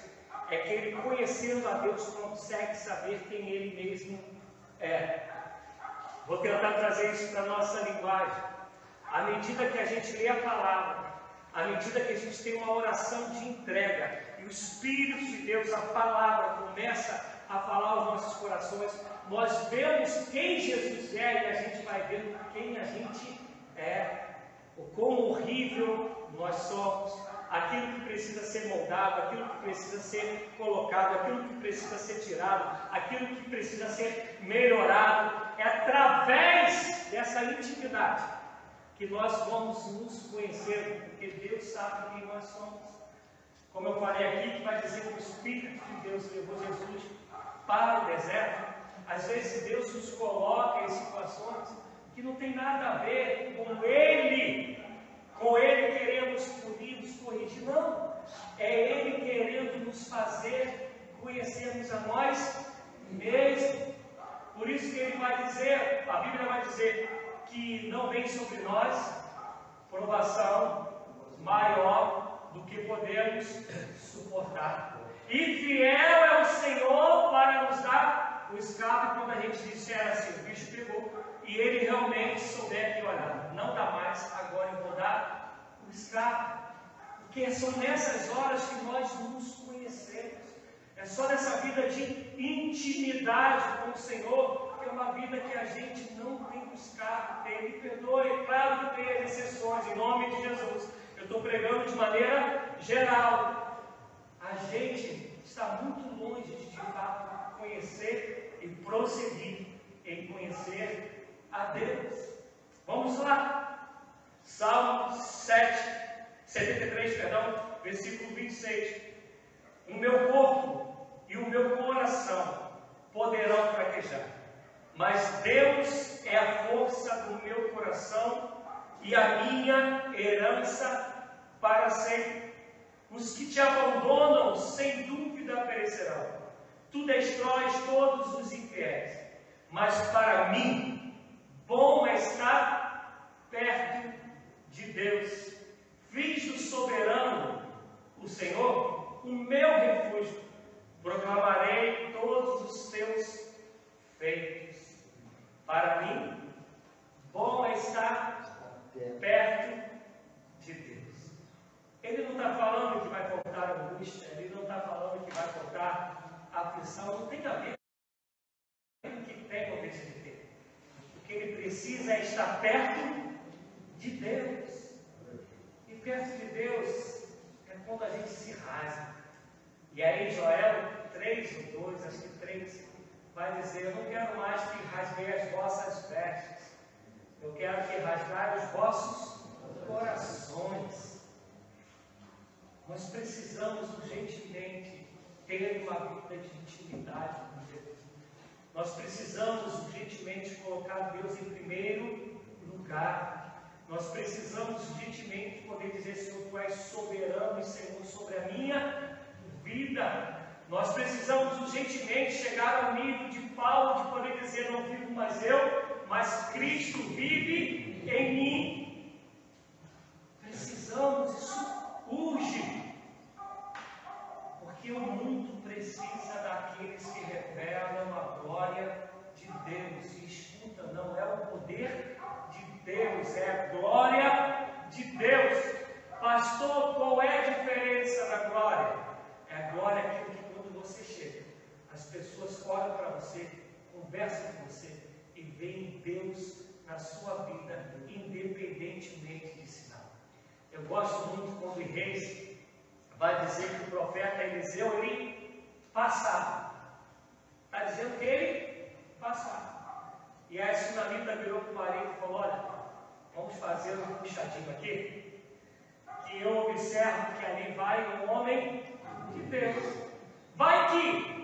[SPEAKER 1] é que ele, conhecendo a Deus, consegue saber quem ele mesmo é. Vou tentar trazer isso para a nossa linguagem. À medida que a gente lê a palavra, à medida que a gente tem uma oração de entrega, e o Espírito de Deus, a palavra, começa a falar aos nossos corações. Nós vemos quem Jesus é e a gente vai vendo quem a gente é, o quão horrível nós somos, aquilo que precisa ser moldado, aquilo que precisa ser colocado, aquilo que precisa ser tirado, aquilo que precisa ser melhorado. É através dessa intimidade que nós vamos nos conhecer, porque Deus sabe quem nós somos. Como eu falei aqui, que vai dizer que o Espírito de Deus levou Jesus para o deserto. Às vezes Deus nos coloca em situações que não tem nada a ver com Ele, com Ele querendo nos punir, nos corrigir. Não, é Ele querendo nos fazer conhecermos a nós mesmos. Por isso que Ele vai dizer, a Bíblia vai dizer que não vem sobre nós provação maior do que podemos suportar. E fiel é o Senhor para nos dar o escape quando a gente disser assim, o bicho pegou, e ele realmente souber que, olha, não dá mais, agora eu vou dar o escape. Porque são nessas horas que nós nos conhecemos. É só nessa vida de intimidade com o Senhor, que é uma vida que a gente não tem buscado. Me perdoe, claro que tem exceções, em nome de Jesus. Eu estou pregando de maneira geral. A gente está muito longe de, de fato, conhecer e prosseguir em conhecer a Deus. Vamos lá. Salmo 7, 73, perdão, versículo 26. O meu corpo e o meu coração poderão fraquejar, mas Deus é a força do meu coração e a minha herança para sempre. Os que te abandonam, sem dúvida perecerão. Tu destróis todos os infiéis, mas para mim Bom é estar perto de Deus. Fiz do soberano, o Senhor, o meu refúgio. Proclamarei todos os seus feitos. Para mim, bom é estar perto de Deus. Ele não está falando que vai faltar angústia, ele não está falando que vai faltar aflição, não tem a ver com o que tem ou deixa de que ele precisa é estar perto de Deus. E perto de Deus é quando a gente se rasga. E aí Joel 3 ou 2, acho que 3, vai dizer, eu não quero mais que rasguei as vossas vestes. Eu quero que rasgar os vossos corações. Nós precisamos urgentemente ter uma vida de intimidade com nós precisamos urgentemente colocar Deus em primeiro lugar. Nós precisamos urgentemente poder dizer, Senhor, Tu és soberano e Senhor sobre a minha vida. Nós precisamos urgentemente chegar ao nível de Paulo de poder dizer, não vivo mais eu, mas Cristo vive em mim. Precisamos, isso urge. Porque o mundo precisa daqueles que revelam a glória de Deus. E escuta, não é o poder de Deus, é a glória de Deus. Pastor, qual é a diferença da glória? É a glória que as pessoas olham para você, conversam com você e veem Deus na sua vida, independentemente de sinal. Eu gosto muito quando Reis vai dizer que o profeta Eliseu ele passava Está dizendo que ele passava. E aí a Sunamita virou para o marido e falou: Olha, vamos fazer um puxadinho aqui. Que eu observo que ali vai um homem de Deus. Vai que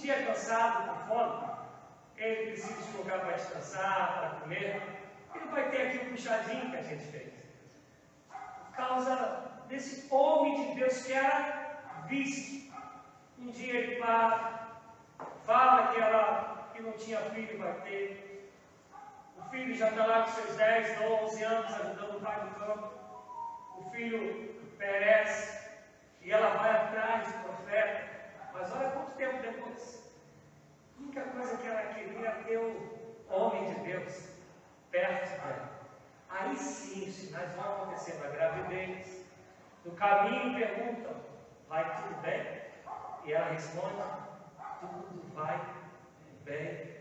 [SPEAKER 1] dia cansado, com fome, ele precisa de lugar para descansar, para comer. Ele vai ter aqui um puxadinho que a gente fez. Por causa desse homem de Deus que era visto. Um dia ele para, fala que ela que não tinha filho vai ter. O filho já está lá com seus 10, 11 anos ajudando o pai no campo. O filho perece e ela vai atrás do profeta. Mas olha quanto tempo depois. A única coisa que ela queria era ter o homem de Deus perto dela. Aí sim os sinais vão acontecer na gravidez. No caminho perguntam, vai tudo bem? E ela responde, tudo vai bem.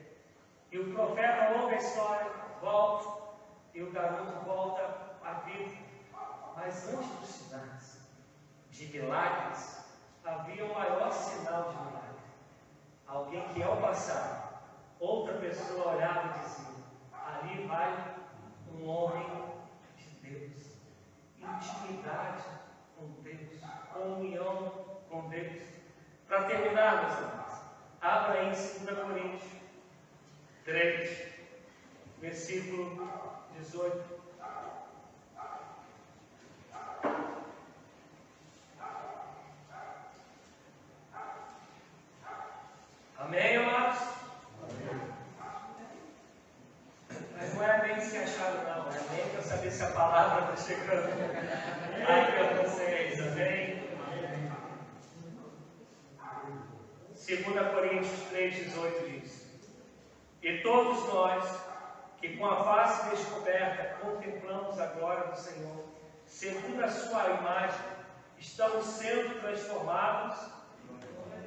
[SPEAKER 1] E o profeta, longa história, volta, e o garoto volta à vida. Mas antes dos sinais de milagres, havia o maior sinal de milagre. Alguém que ao passar, outra pessoa olhava e dizia, ali vai um homem de Deus. Intimidade com Deus, comunhão com Deus. Para terminar, meus irmãos, abra em 2 Coríntios 3, versículo 18. Amém, amados? Mas não é bem se achado, não. É nem para saber se a palavra está chegando aqui para vocês. Amém? 2 Coríntios 3, 18 diz: E todos nós, que com a face descoberta contemplamos a glória do Senhor, segundo a sua imagem, estamos sendo transformados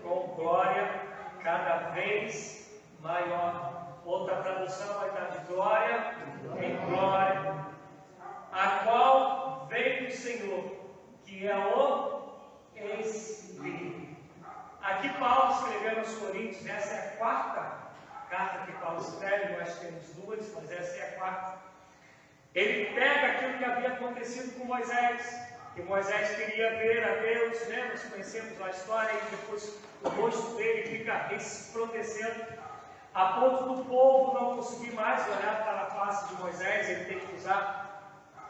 [SPEAKER 1] com glória cada vez maior. Outra tradução vai estar de glória em glória, a qual vem do Senhor, que é o Espírito. Aqui Paulo escreveu aos Coríntios, essa é a quarta carta que Paulo escreve, nós temos duas, mas essa é a quarta. Ele pega aquilo que havia acontecido com Moisés, que Moisés queria ver a Deus, né? nós conhecemos a história, e depois o rosto dele fica resplandecendo, a ponto do povo não conseguir mais olhar para a face de Moisés, ele tem que usar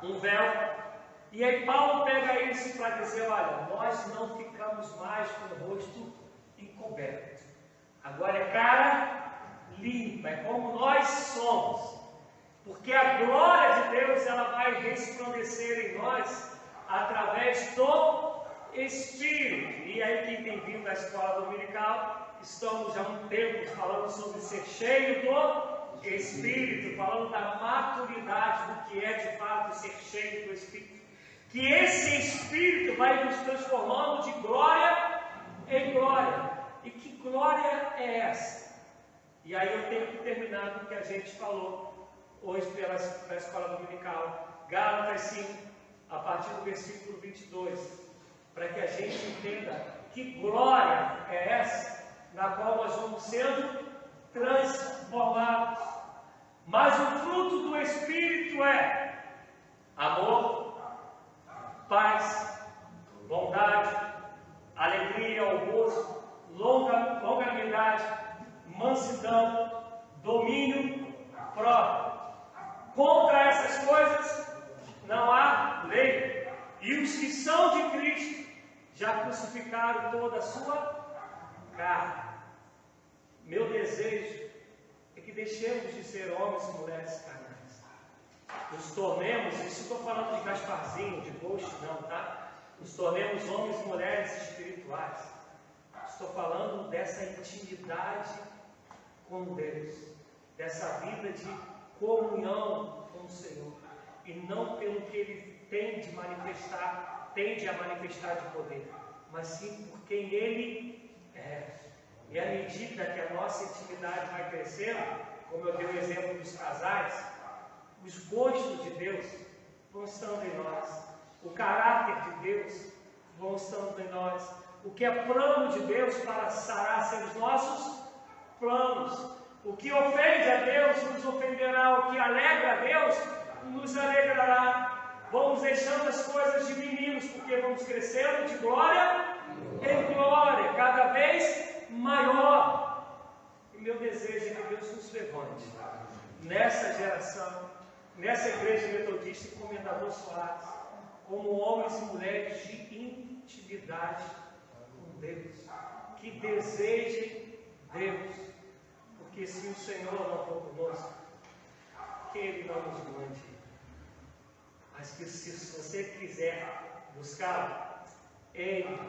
[SPEAKER 1] um véu. E aí Paulo pega isso para dizer, olha, nós não ficamos mais com o rosto encoberto. Agora é cara limpa, é como nós somos. Porque a glória de Deus ela vai resplandecer em nós através do Espírito. E aí, quem tem vindo da escola dominical, estamos já há um tempo falando sobre ser cheio do Espírito, falando da maturidade do que é de fato ser cheio do Espírito. Que esse Espírito vai nos transformando de glória em glória. E que glória é essa? E aí eu tenho que terminar com o que a gente falou hoje pela, pela escola dominical. Gálatas 5, a partir do versículo 22 para que a gente entenda que glória é essa na qual nós vamos sendo transformados. Mas o fruto do Espírito é amor, paz, bondade, alegria, almoço, longa, longanimidade, mansidão, domínio próprio. Contra essas coisas não há lei. E os que são de Cristo já crucificaram toda a sua carne. Meu desejo que deixemos de ser homens e mulheres carnais. Nos tornemos, isso estou falando de Gasparzinho, de Ghost, não, tá? Nos tornemos homens e mulheres espirituais. Estou falando dessa intimidade com Deus, dessa vida de comunhão com o Senhor, e não pelo que Ele tem de manifestar tende a manifestar de poder, mas sim por quem Ele é. E à medida que a nossa intimidade vai crescendo, como eu dei o exemplo dos casais, os gostos de Deus vão estando em nós, o caráter de Deus vão estando em nós, o que é plano de Deus para sarar ser os nossos planos. O que ofende a Deus nos ofenderá, o que alegra a Deus nos alegrará. Vamos deixando as coisas de meninos, porque vamos crescendo de glória em glória, cada vez maior. E meu desejo é que Deus nos levante nessa geração, nessa igreja metodista e comendador Soares, como homens e mulheres de intimidade com Deus, que desejem Deus, porque se o Senhor não for conosco, que Ele não nos mande mas que se você quiser buscar Ele